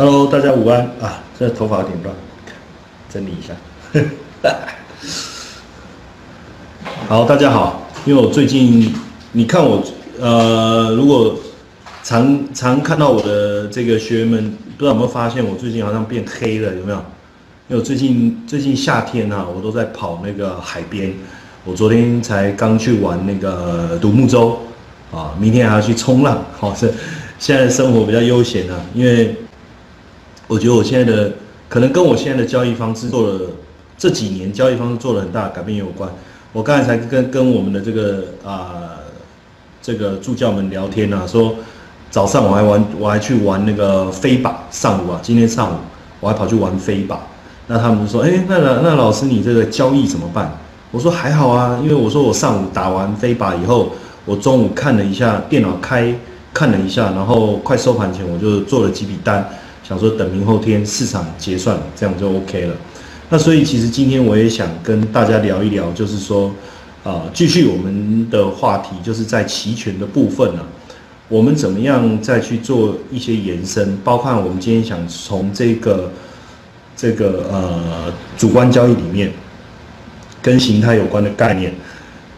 Hello，大家午安啊！这头发有点乱，整理一下。好，大家好。因为我最近，你看我，呃，如果常常看到我的这个学员们，不知道有没有发现我最近好像变黑了，有没有？因为我最近最近夏天啊，我都在跑那个海边。我昨天才刚去玩那个独木舟啊，明天还要去冲浪。好，是现在生活比较悠闲啊，因为。我觉得我现在的可能跟我现在的交易方式做了这几年交易方式做了很大改变有关。我刚才才跟跟我们的这个啊这个助教们聊天啊，说早上我还玩我还去玩那个飞靶，上午啊今天上午我还跑去玩飞靶。那他们就说，哎，那那老师你这个交易怎么办？我说还好啊，因为我说我上午打完飞靶以后，我中午看了一下电脑开看了一下，然后快收盘前我就做了几笔单。想说等明后天市场结算，这样就 OK 了。那所以其实今天我也想跟大家聊一聊，就是说，啊，继续我们的话题，就是在期权的部分呢，我们怎么样再去做一些延伸？包括我们今天想从这个这个呃主观交易里面，跟形态有关的概念。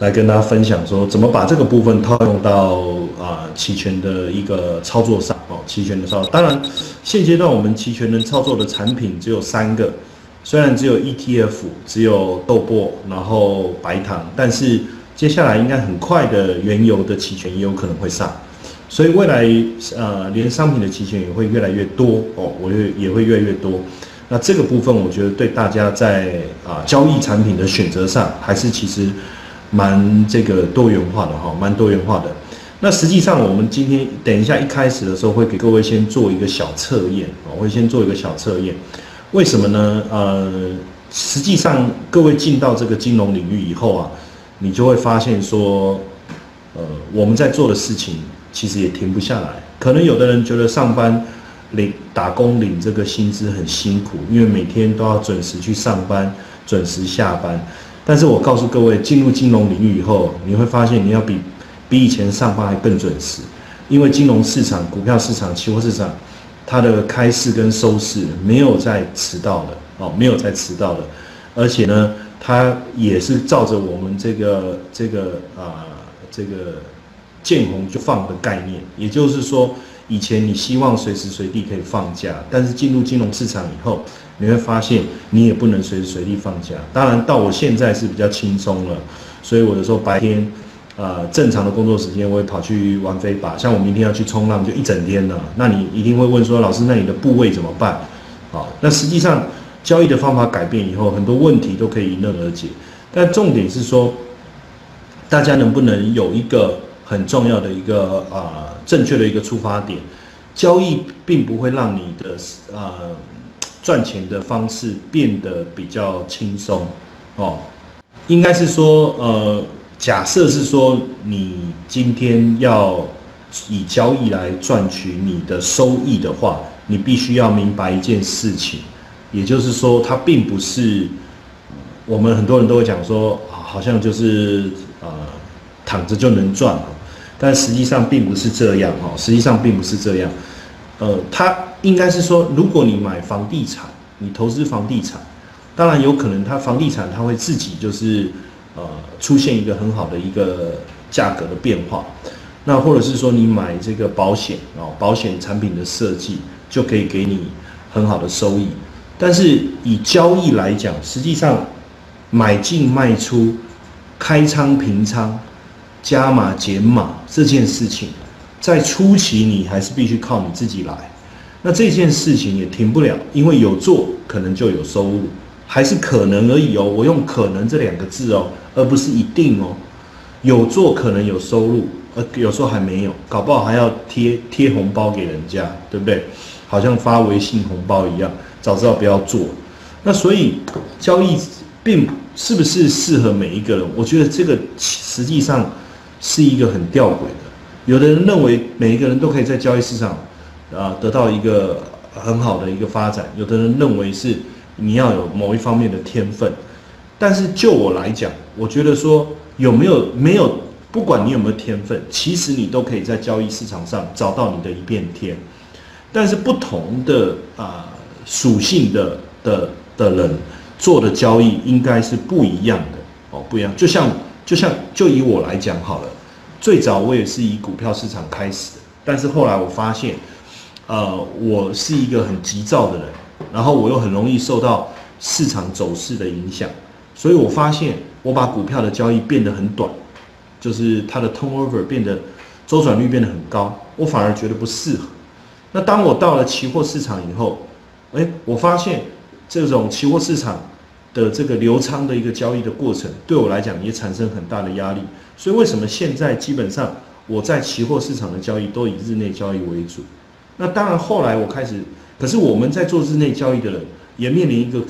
来跟大家分享说，怎么把这个部分套用到啊期权的一个操作上哦，期权的操作。当然，现阶段我们期权能操作的产品只有三个，虽然只有 ETF，只有豆粕，然后白糖，但是接下来应该很快的原油的期权也有可能会上，所以未来呃连商品的期权也会越来越多哦，我也也会越来越多。那这个部分我觉得对大家在啊交易产品的选择上，还是其实。蛮这个多元化的哈，蛮多元化的。那实际上，我们今天等一下一开始的时候，会给各位先做一个小测验我会先做一个小测验。为什么呢？呃，实际上各位进到这个金融领域以后啊，你就会发现说，呃，我们在做的事情其实也停不下来。可能有的人觉得上班领打工领这个薪资很辛苦，因为每天都要准时去上班，准时下班。但是我告诉各位，进入金融领域以后，你会发现你要比比以前上班还更准时，因为金融市场、股票市场、期货市场，它的开市跟收市没有再迟到的哦，没有再迟到的，而且呢，它也是照着我们这个这个啊这个见红就放的概念，也就是说。以前你希望随时随地可以放假，但是进入金融市场以后，你会发现你也不能随时随地放假。当然，到我现在是比较轻松了，所以我有时候白天，呃，正常的工作时间我会跑去玩飞靶。像我明天要去冲浪，就一整天了。那你一定会问说，老师，那你的部位怎么办？好，那实际上交易的方法改变以后，很多问题都可以迎刃而解。但重点是说，大家能不能有一个？很重要的一个啊，正确的一个出发点，交易并不会让你的呃赚钱的方式变得比较轻松哦，应该是说呃，假设是说你今天要以交易来赚取你的收益的话，你必须要明白一件事情，也就是说，它并不是我们很多人都会讲说，好像就是呃躺着就能赚。但实际上并不是这样哈，实际上并不是这样，呃，它应该是说，如果你买房地产，你投资房地产，当然有可能它房地产它会自己就是呃出现一个很好的一个价格的变化，那或者是说你买这个保险哦，保险产品的设计就可以给你很好的收益，但是以交易来讲，实际上买进卖出、开仓平仓。加码减码这件事情，在初期你还是必须靠你自己来。那这件事情也停不了，因为有做可能就有收入，还是可能而已哦。我用“可能”这两个字哦，而不是一定哦。有做可能有收入，呃，有时候还没有，搞不好还要贴贴红包给人家，对不对？好像发微信红包一样，早知道不要做。那所以交易并是不是适合每一个人？我觉得这个实际上。是一个很吊诡的，有的人认为每一个人都可以在交易市场，啊，得到一个很好的一个发展；有的人认为是你要有某一方面的天分。但是就我来讲，我觉得说有没有没有，不管你有没有天分，其实你都可以在交易市场上找到你的一片天。但是不同的啊属性的的的人做的交易应该是不一样的哦，不一样。就像就像就以我来讲好了，最早我也是以股票市场开始的，但是后来我发现，呃，我是一个很急躁的人，然后我又很容易受到市场走势的影响，所以我发现我把股票的交易变得很短，就是它的 turnover 变得周转率变得很高，我反而觉得不适合。那当我到了期货市场以后，哎，我发现这种期货市场的这个流仓的一个交易的过程，对我来讲也产生很大的压力。所以为什么现在基本上我在期货市场的交易都以日内交易为主？那当然后来我开始，可是我们在做日内交易的人也面临一个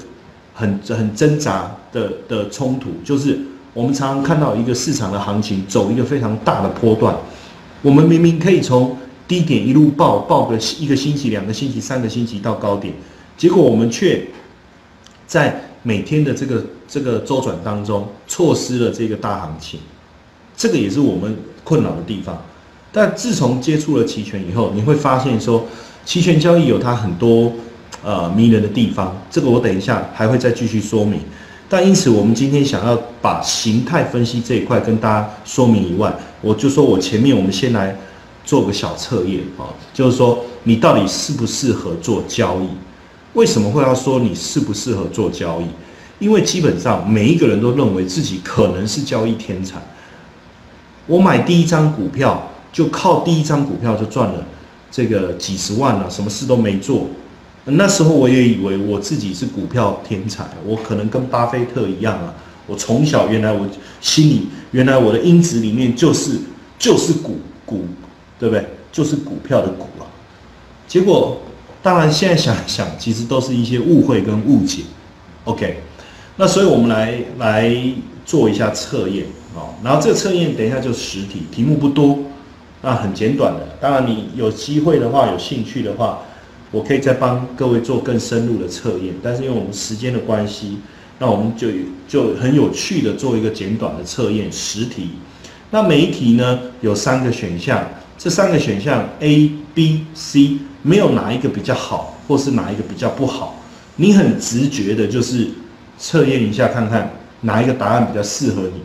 很很挣扎的的冲突，就是我们常常看到一个市场的行情走一个非常大的波段，我们明明可以从低点一路爆爆个一个星期、两个星期、三个星期到高点，结果我们却在每天的这个这个周转当中错失了这个大行情，这个也是我们困扰的地方。但自从接触了期权以后，你会发现说，期权交易有它很多呃迷人的地方，这个我等一下还会再继续说明。但因此，我们今天想要把形态分析这一块跟大家说明以外，我就说我前面我们先来。做个小测验啊，就是说你到底适不适合做交易？为什么会要说你适不适合做交易？因为基本上每一个人都认为自己可能是交易天才。我买第一张股票，就靠第一张股票就赚了这个几十万了，什么事都没做。那时候我也以为我自己是股票天才，我可能跟巴菲特一样啊。我从小原来我心里原来我的因子里面就是就是股股。对不对？就是股票的股啊。结果，当然现在想想，其实都是一些误会跟误解。OK，那所以我们来来做一下测验啊。然后这个测验等一下就实体，题目不多，那很简短的。当然你有机会的话，有兴趣的话，我可以再帮各位做更深入的测验。但是因为我们时间的关系，那我们就就很有趣的做一个简短的测验实题。那每一题呢有三个选项。这三个选项 A、B、C 没有哪一个比较好，或是哪一个比较不好，你很直觉的就是测验一下看看哪一个答案比较适合你。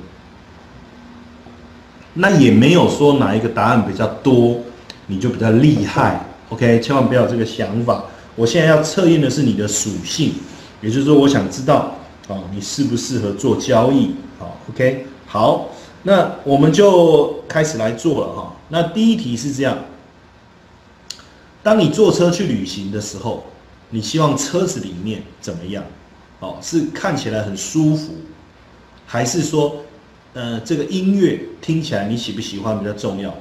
那也没有说哪一个答案比较多，你就比较厉害。OK，千万不要有这个想法。我现在要测验的是你的属性，也就是说，我想知道哦，你适不适合做交易？哦，OK，好，那我们就开始来做了哈。那第一题是这样：当你坐车去旅行的时候，你希望车子里面怎么样？哦，是看起来很舒服，还是说，呃，这个音乐听起来你喜不喜欢比较重要？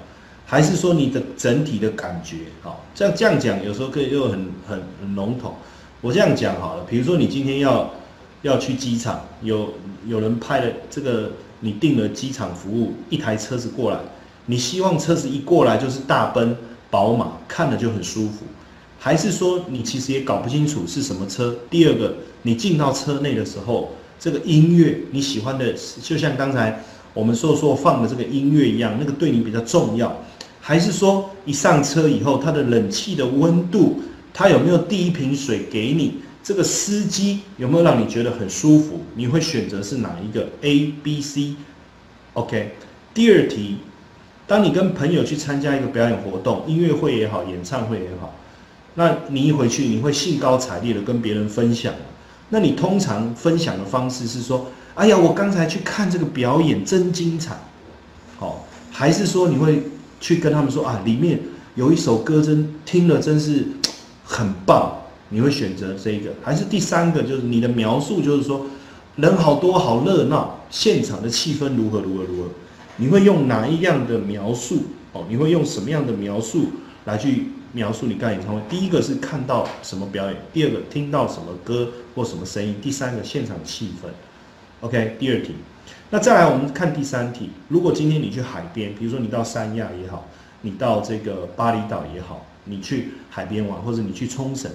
还是说你的整体的感觉？好，这样这样讲有时候可以又很很很笼统。我这样讲好了，比如说你今天要要去机场，有有人派了这个你订了机场服务，一台车子过来。你希望车子一过来就是大奔、宝马，看了就很舒服，还是说你其实也搞不清楚是什么车？第二个，你进到车内的时候，这个音乐你喜欢的，就像刚才我们说说放的这个音乐一样，那个对你比较重要，还是说一上车以后，它的冷气的温度，它有没有递一瓶水给你？这个司机有没有让你觉得很舒服？你会选择是哪一个？A、B、C？OK，第二题。当你跟朋友去参加一个表演活动，音乐会也好，演唱会也好，那你一回去，你会兴高采烈的跟别人分享。那你通常分享的方式是说：“哎呀，我刚才去看这个表演，真精彩。”好，还是说你会去跟他们说：“啊，里面有一首歌，真听了真是很棒。”你会选择这个，还是第三个？就是你的描述，就是说人好多，好热闹，现场的气氛如何，如何，如何？你会用哪一样的描述？哦，你会用什么样的描述来去描述你看演唱会？第一个是看到什么表演，第二个听到什么歌或什么声音，第三个现场气氛。OK，第二题。那再来我们看第三题。如果今天你去海边，比如说你到三亚也好，你到这个巴厘岛也好，你去海边玩，或者你去冲绳，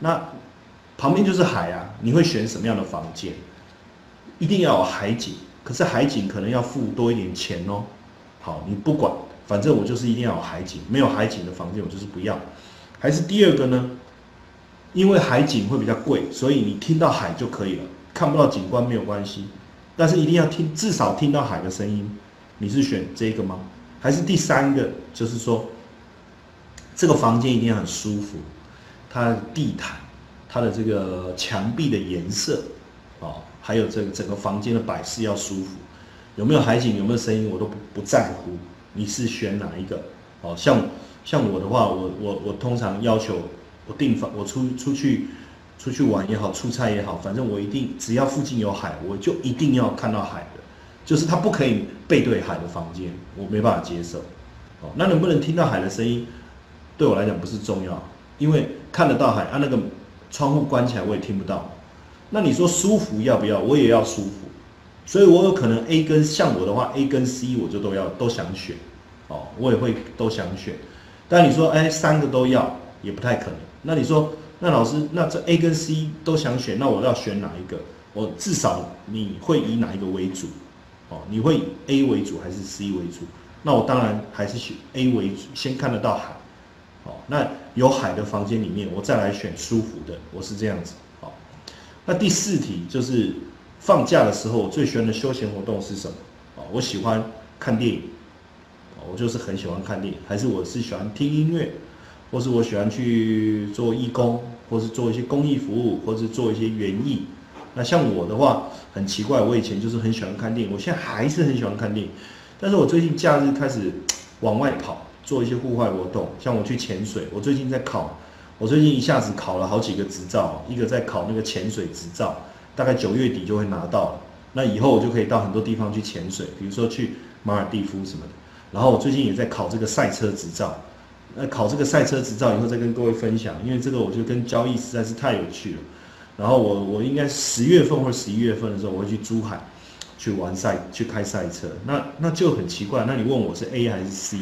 那旁边就是海啊，你会选什么样的房间？一定要有海景。可是海景可能要付多一点钱哦。好，你不管，反正我就是一定要有海景，没有海景的房间我就是不要。还是第二个呢？因为海景会比较贵，所以你听到海就可以了，看不到景观没有关系，但是一定要听，至少听到海的声音。你是选这个吗？还是第三个？就是说，这个房间一定要很舒服，它的地毯、它的这个墙壁的颜色，哦，还有这个整个房间的摆饰要舒服。有没有海景？有没有声音？我都不不在乎。你是选哪一个？哦，像像我的话，我我我通常要求。我订房，我出出去出去玩也好，出差也好，反正我一定只要附近有海，我就一定要看到海的，就是它不可以背对海的房间，我没办法接受。哦，那能不能听到海的声音，对我来讲不是重要，因为看得到海，啊那个窗户关起来我也听不到。那你说舒服要不要？我也要舒服，所以我有可能 A 跟像我的话，A 跟 C 我就都要都想选，哦，我也会都想选。但你说哎三个都要，也不太可能。那你说，那老师，那这 A 跟 C 都想选，那我要选哪一个？我至少你会以哪一个为主？哦，你会以 A 为主还是 C 为主？那我当然还是选 A 为主，先看得到海。哦，那有海的房间里面，我再来选舒服的，我是这样子。好，那第四题就是放假的时候，我最喜欢的休闲活动是什么？啊，我喜欢看电影。哦，我就是很喜欢看电影，还是我是喜欢听音乐？或是我喜欢去做义工，或是做一些公益服务，或是做一些园艺。那像我的话，很奇怪，我以前就是很喜欢看电影，我现在还是很喜欢看电影。但是我最近假日开始往外跑，做一些户外活动，像我去潜水。我最近在考，我最近一下子考了好几个执照，一个在考那个潜水执照，大概九月底就会拿到了。那以后我就可以到很多地方去潜水，比如说去马尔蒂夫什么的。然后我最近也在考这个赛车执照。那考这个赛车执照以后再跟各位分享，因为这个我觉得跟交易实在是太有趣了。然后我我应该十月份或者十一月份的时候，我会去珠海去玩赛去开赛车。那那就很奇怪，那你问我是 A 还是 C？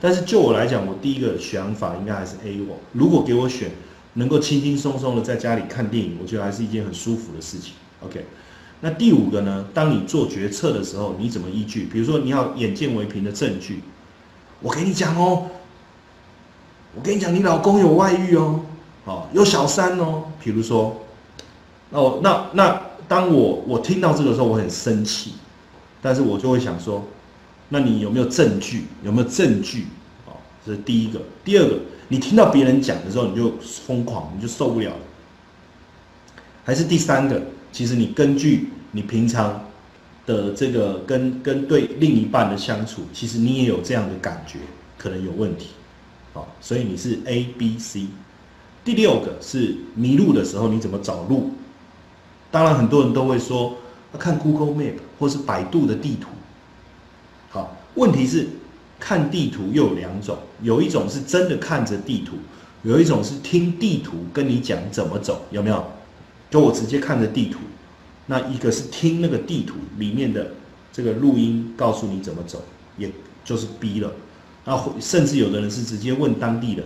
但是就我来讲，我第一个想法应该还是 A。我如果给我选，能够轻轻松松的在家里看电影，我觉得还是一件很舒服的事情。OK，那第五个呢？当你做决策的时候，你怎么依据？比如说你要眼见为凭的证据，我给你讲哦。我跟你讲，你老公有外遇哦，哦，有小三哦。比如说，那我那那当我我听到这个时候，我很生气，但是我就会想说，那你有没有证据？有没有证据？哦，这是第一个。第二个，你听到别人讲的时候，你就疯狂，你就受不了。还是第三个，其实你根据你平常的这个跟跟对另一半的相处，其实你也有这样的感觉，可能有问题。好，所以你是 A、B、C。第六个是迷路的时候你怎么找路？当然很多人都会说看 Google Map 或是百度的地图。好，问题是看地图又有两种，有一种是真的看着地图，有一种是听地图跟你讲怎么走，有没有？就我直接看着地图，那一个是听那个地图里面的这个录音告诉你怎么走，也就是 B 了。啊，甚至有的人是直接问当地的，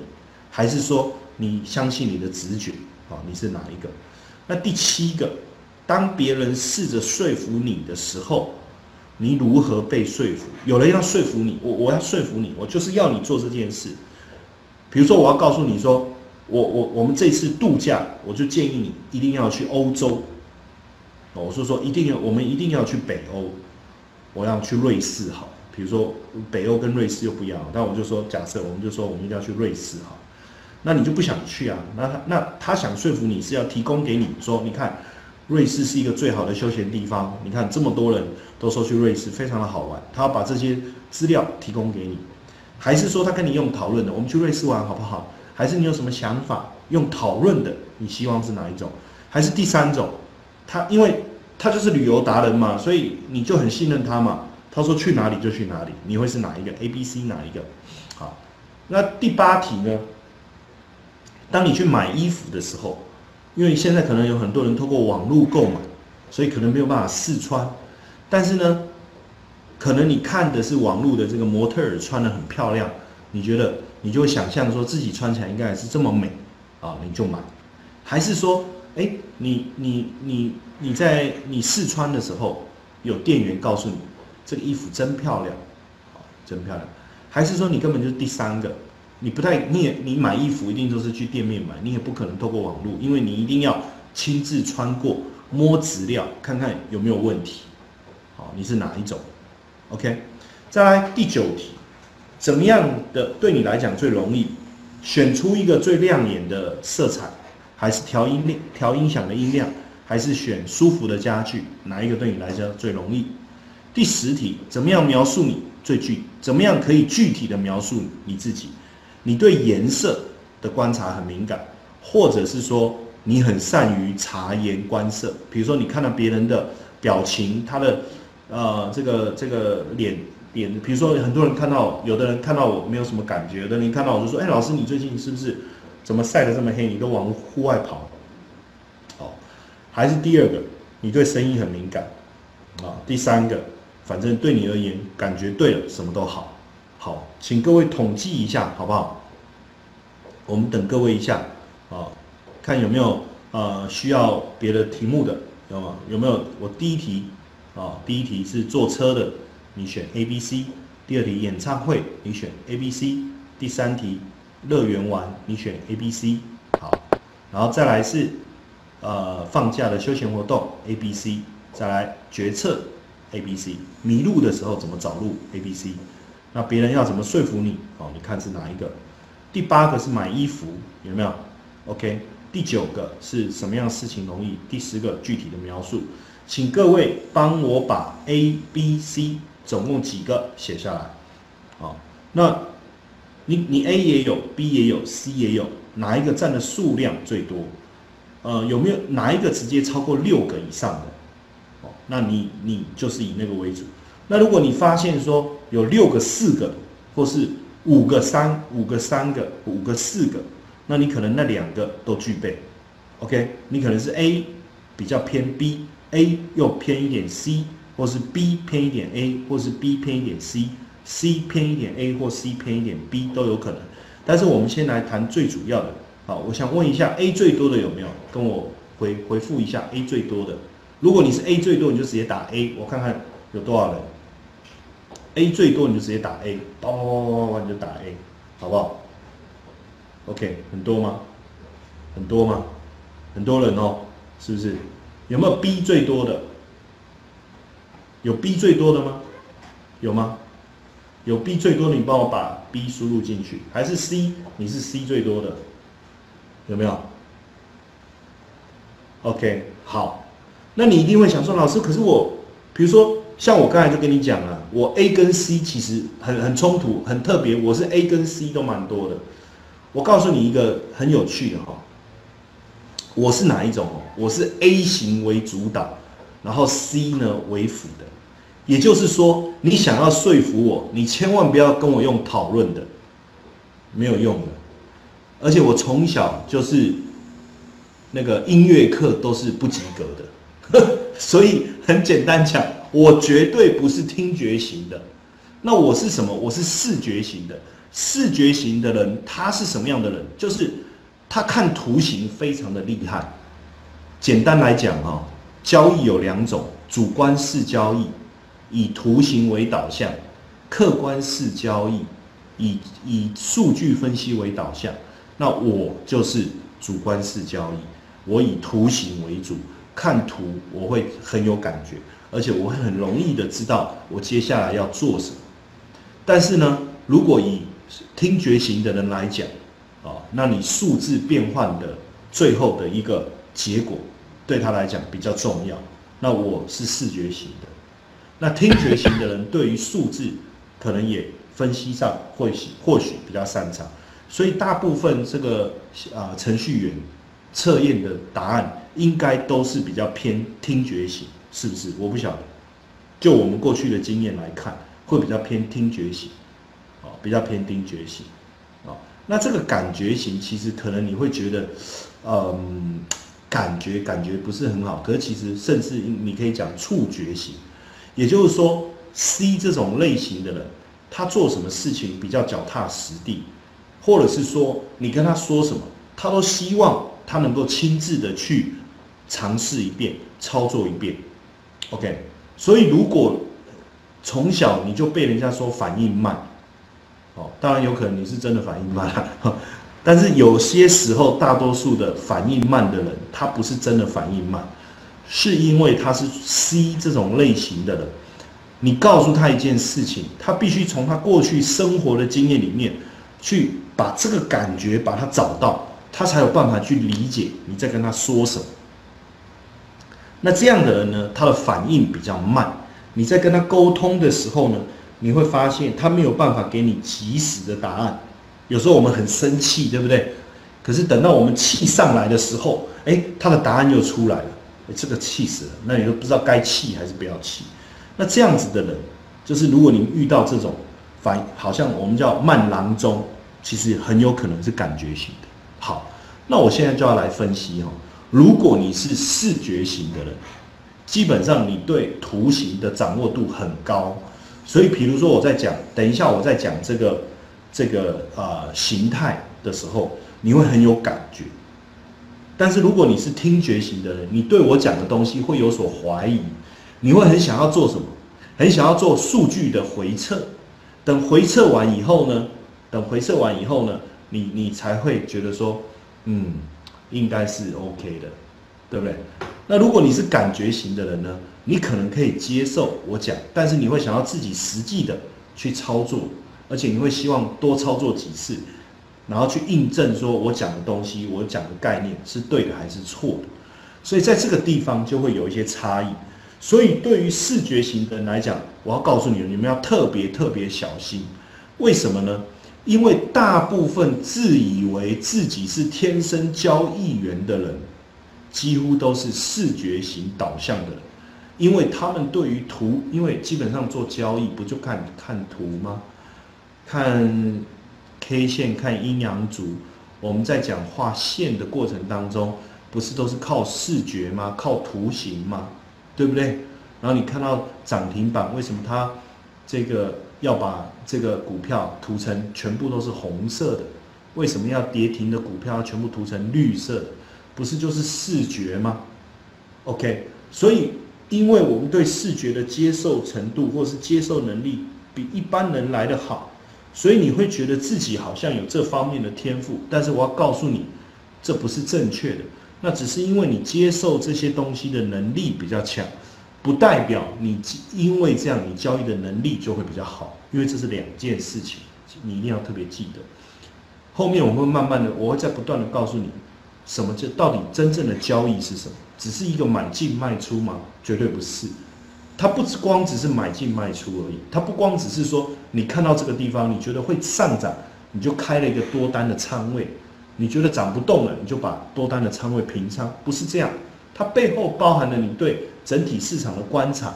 还是说你相信你的直觉？啊，你是哪一个？那第七个，当别人试着说服你的时候，你如何被说服？有人要说服你，我我要说服你，我就是要你做这件事。比如说，我要告诉你说，我我我们这次度假，我就建议你一定要去欧洲。我说说，一定要我们一定要去北欧，我要去瑞士，好。比如说北欧跟瑞士又不一样，但我就说假设，我们就说我们一定要去瑞士哈，那你就不想去啊？那他那他想说服你是要提供给你说，你看瑞士是一个最好的休闲地方，你看这么多人都说去瑞士非常的好玩，他要把这些资料提供给你，还是说他跟你用讨论的，我们去瑞士玩好不好？还是你有什么想法用讨论的？你希望是哪一种？还是第三种？他因为他就是旅游达人嘛，所以你就很信任他嘛。他说去哪里就去哪里，你会是哪一个？A、B、C 哪一个？好，那第八题呢？当你去买衣服的时候，因为现在可能有很多人透过网络购买，所以可能没有办法试穿。但是呢，可能你看的是网络的这个模特儿穿的很漂亮，你觉得你就想象说自己穿起来应该也是这么美啊，你就买。还是说，哎，你你你你在你试穿的时候，有店员告诉你。这个衣服真漂亮，真漂亮。还是说你根本就是第三个，你不太，你也你买衣服一定都是去店面买，你也不可能透过网络，因为你一定要亲自穿过，摸质料，看看有没有问题。好，你是哪一种？OK，再来第九题，怎么样的对你来讲最容易？选出一个最亮眼的色彩，还是调音量、调音响的音量，还是选舒服的家具？哪一个对你来讲最容易？第十题，怎么样描述你最具？怎么样可以具体的描述你自己？你对颜色的观察很敏感，或者是说你很善于察言观色？比如说你看到别人的表情，他的呃这个这个脸脸，比如说很多人看到，有的人看到我没有什么感觉，有的人看到我就说：“哎，老师，你最近是不是怎么晒得这么黑？你都往户外跑？”好，还是第二个，你对声音很敏感啊？第三个。反正对你而言，感觉对了，什么都好。好，请各位统计一下，好不好？我们等各位一下啊，看有没有呃需要别的题目的，有吗？有没有？我第一题啊，第一题是坐车的，你选 A、B、C；第二题演唱会，你选 A、B、C；第三题乐园玩，你选 A、B、C。好，然后再来是呃放假的休闲活动 A、B、C，再来决策。A、B、C 迷路的时候怎么找路？A、B、C，那别人要怎么说服你？哦，你看是哪一个？第八个是买衣服，有没有？OK，第九个是什么样的事情容易？第十个具体的描述，请各位帮我把 A、B、C 总共几个写下来。好，那你你 A 也有，B 也有，C 也有，哪一个占的数量最多？呃，有没有哪一个直接超过六个以上的？哦那你你就是以那个为主。那如果你发现说有六个四个，或是五个三五个三个五个四个，那你可能那两个都具备。OK，你可能是 A 比较偏 B，A 又偏一点 C，或是 B 偏一点 A，或是 B 偏一点 C，C 偏一点 A 或 C 偏一点 B 都有可能。但是我们先来谈最主要的。好，我想问一下 A 最多的有没有？跟我回回复一下 A 最多的。如果你是 A 最多，你就直接打 A，我看看有多少人。A 最多你就直接打 A，叭叭叭叭你就打 A，好不好？OK，很多吗？很多吗？很多人哦，是不是？有没有 B 最多的？有 B 最多的吗？有吗？有 B 最多，你帮我把 B 输入进去。还是 C？你是 C 最多的？有没有？OK，好。那你一定会想说，老师，可是我，比如说像我刚才就跟你讲了，我 A 跟 C 其实很很冲突，很特别，我是 A 跟 C 都蛮多的。我告诉你一个很有趣的哈，我是哪一种哦？我是 A 型为主导，然后 C 呢为辅的。也就是说，你想要说服我，你千万不要跟我用讨论的，没有用的。而且我从小就是那个音乐课都是不及格的。所以很简单讲，我绝对不是听觉型的。那我是什么？我是视觉型的。视觉型的人，他是什么样的人？就是他看图形非常的厉害。简单来讲啊，交易有两种：主观式交易，以图形为导向；客观式交易，以以数据分析为导向。那我就是主观式交易，我以图形为主。看图我会很有感觉，而且我会很容易的知道我接下来要做什么。但是呢，如果以听觉型的人来讲，啊，那你数字变换的最后的一个结果对他来讲比较重要。那我是视觉型的，那听觉型的人对于数字可能也分析上或许或许比较擅长，所以大部分这个啊程序员测验的答案。应该都是比较偏听觉型，是不是？我不晓得。就我们过去的经验来看，会比较偏听觉型，哦，比较偏听觉型，哦。那这个感觉型，其实可能你会觉得，嗯，感觉感觉不是很好。可是其实，甚至你可以讲触觉型，也就是说，C 这种类型的人，他做什么事情比较脚踏实地，或者是说你跟他说什么，他都希望他能够亲自的去。尝试一遍，操作一遍，OK。所以如果从小你就被人家说反应慢，哦，当然有可能你是真的反应慢，但是有些时候，大多数的反应慢的人，他不是真的反应慢，是因为他是 C 这种类型的人。你告诉他一件事情，他必须从他过去生活的经验里面，去把这个感觉把它找到，他才有办法去理解你在跟他说什么。那这样的人呢，他的反应比较慢。你在跟他沟通的时候呢，你会发现他没有办法给你及时的答案。有时候我们很生气，对不对？可是等到我们气上来的时候，哎，他的答案又出来了，这个气死了。那你都不知道该气还是不要气。那这样子的人，就是如果你遇到这种反，好像我们叫慢郎中，其实很有可能是感觉型的。好，那我现在就要来分析哦，如果你是视觉型的人，基本上你对图形的掌握度很高，所以比如说我在讲，等一下我在讲这个这个呃形态的时候，你会很有感觉。但是如果你是听觉型的人，你对我讲的东西会有所怀疑。你会很想要做什么？很想要做数据的回测。等回测完以后呢？等回测完以后呢？你你才会觉得说，嗯，应该是 OK 的，对不对？那如果你是感觉型的人呢？你可能可以接受我讲，但是你会想要自己实际的去操作，而且你会希望多操作几次，然后去印证说我讲的东西，我讲的概念是对的还是错的。所以在这个地方就会有一些差异。所以，对于视觉型的人来讲，我要告诉你们，你们要特别特别小心。为什么呢？因为大部分自以为自己是天生交易员的人，几乎都是视觉型导向的人。因为他们对于图，因为基本上做交易不就看看图吗？看 K 线、看阴阳烛。我们在讲画线的过程当中，不是都是靠视觉吗？靠图形吗？对不对？然后你看到涨停板，为什么它这个要把这个股票涂成全部都是红色的？为什么要跌停的股票全部涂成绿色的？不是就是视觉吗？OK，所以因为我们对视觉的接受程度或是接受能力比一般人来的好，所以你会觉得自己好像有这方面的天赋。但是我要告诉你，这不是正确的。那只是因为你接受这些东西的能力比较强，不代表你因为这样你交易的能力就会比较好，因为这是两件事情，你一定要特别记得。后面我会慢慢的，我会在不断的告诉你，什么叫到底真正的交易是什么？只是一个买进卖出吗？绝对不是，它不只光只是买进卖出而已，它不光只是说你看到这个地方你觉得会上涨，你就开了一个多单的仓位。你觉得涨不动了，你就把多单的仓位平仓，不是这样。它背后包含了你对整体市场的观察，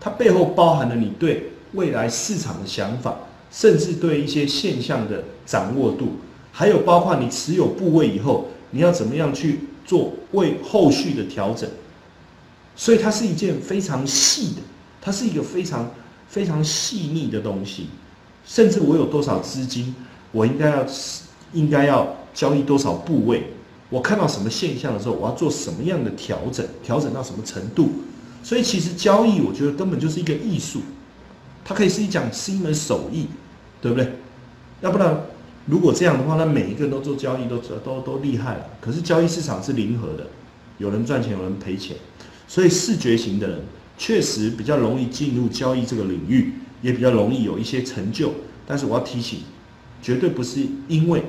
它背后包含了你对未来市场的想法，甚至对一些现象的掌握度，还有包括你持有部位以后，你要怎么样去做为后续的调整。所以它是一件非常细的，它是一个非常非常细腻的东西。甚至我有多少资金，我应该要应该要。交易多少部位？我看到什么现象的时候，我要做什么样的调整？调整到什么程度？所以其实交易，我觉得根本就是一个艺术，它可以是一讲是一门手艺，对不对？要不然，如果这样的话，那每一个人都做交易都都都厉害了。可是交易市场是零和的，有人赚钱，有人赔钱，所以视觉型的人确实比较容易进入交易这个领域，也比较容易有一些成就。但是我要提醒，绝对不是因为。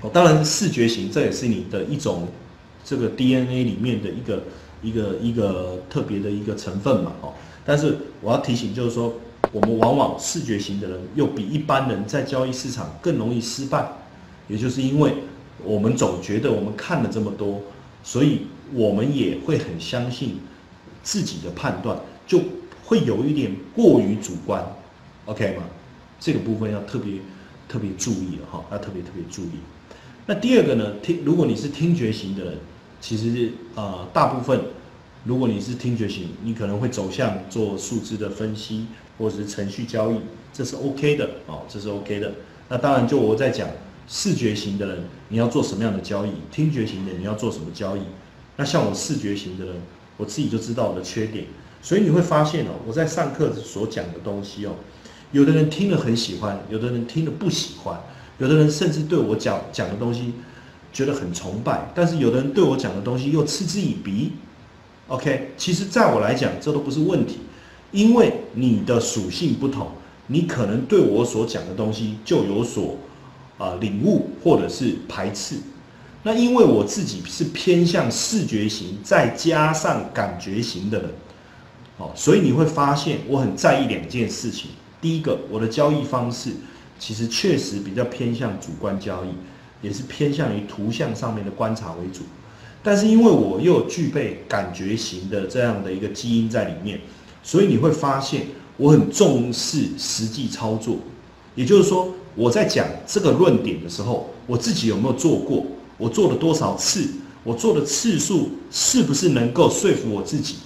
哦，当然视觉型这也是你的一种这个 DNA 里面的一个一个一个特别的一个成分嘛，哦。但是我要提醒就是说，我们往往视觉型的人又比一般人在交易市场更容易失败，也就是因为我们总觉得我们看了这么多，所以我们也会很相信自己的判断，就会有一点过于主观，OK 吗？这个部分要特别特别注意了哈，要特别特别注意。那第二个呢？听，如果你是听觉型的人，其实呃，大部分如果你是听觉型，你可能会走向做数字的分析或者是程序交易，这是 OK 的哦，这是 OK 的。那当然，就我在讲视觉型的人，你要做什么样的交易？听觉型的你要做什么交易？那像我视觉型的人，我自己就知道我的缺点，所以你会发现哦，我在上课所讲的东西哦，有的人听了很喜欢，有的人听了不喜欢，有的人甚至对我讲讲的东西觉得很崇拜，但是有的人对我讲的东西又嗤之以鼻。OK，其实在我来讲，这都不是问题，因为你的属性不同，你可能对我所讲的东西就有所啊领悟，或者是排斥。那因为我自己是偏向视觉型，再加上感觉型的人，哦，所以你会发现我很在意两件事情。第一个，我的交易方式其实确实比较偏向主观交易，也是偏向于图像上面的观察为主。但是因为我又具备感觉型的这样的一个基因在里面，所以你会发现我很重视实际操作。也就是说，我在讲这个论点的时候，我自己有没有做过？我做了多少次？我做的次数是不是能够说服我自己？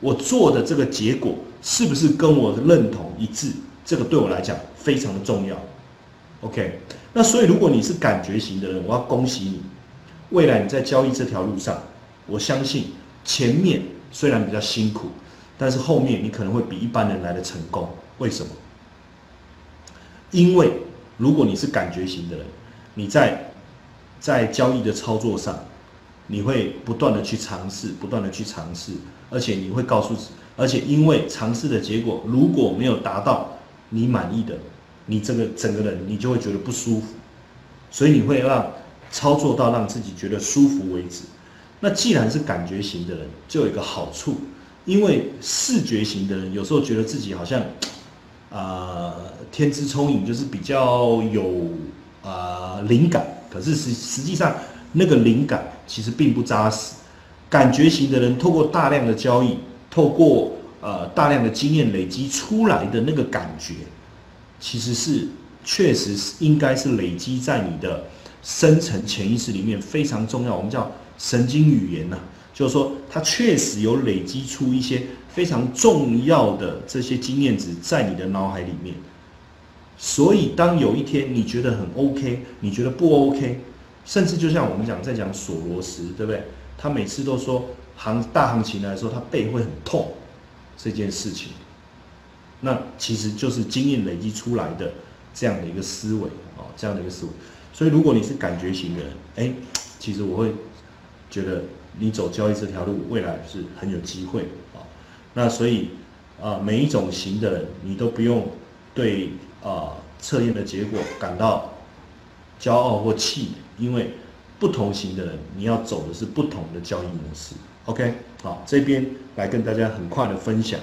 我做的这个结果是不是跟我的认同一致？这个对我来讲非常的重要。OK，那所以如果你是感觉型的人，我要恭喜你。未来你在交易这条路上，我相信前面虽然比较辛苦，但是后面你可能会比一般人来的成功。为什么？因为如果你是感觉型的人，你在在交易的操作上，你会不断的去尝试，不断的去尝试，而且你会告诉，而且因为尝试的结果如果没有达到你满意的，你这个整个人你就会觉得不舒服，所以你会让。操作到让自己觉得舒服为止。那既然是感觉型的人，就有一个好处，因为视觉型的人有时候觉得自己好像，啊，天资聪颖，就是比较有啊灵感。可是实实际上，那个灵感其实并不扎实。感觉型的人透过大量的交易，透过呃大量的经验累积出来的那个感觉，其实是确实是应该是累积在你的。深层潜意识里面非常重要，我们叫神经语言呐，就是说它确实有累积出一些非常重要的这些经验值在你的脑海里面。所以当有一天你觉得很 OK，你觉得不 OK，甚至就像我们讲在讲索罗斯，对不对？他每次都说行大行情来说，他背会很痛这件事情，那其实就是经验累积出来的这样的一个思维啊，这样的一个思维。所以，如果你是感觉型的人，哎，其实我会觉得你走交易这条路，未来是很有机会啊。那所以啊，每一种型的人，你都不用对啊测验的结果感到骄傲或气馁，因为不同型的人，你要走的是不同的交易模式。OK，好，这边来跟大家很快的分享。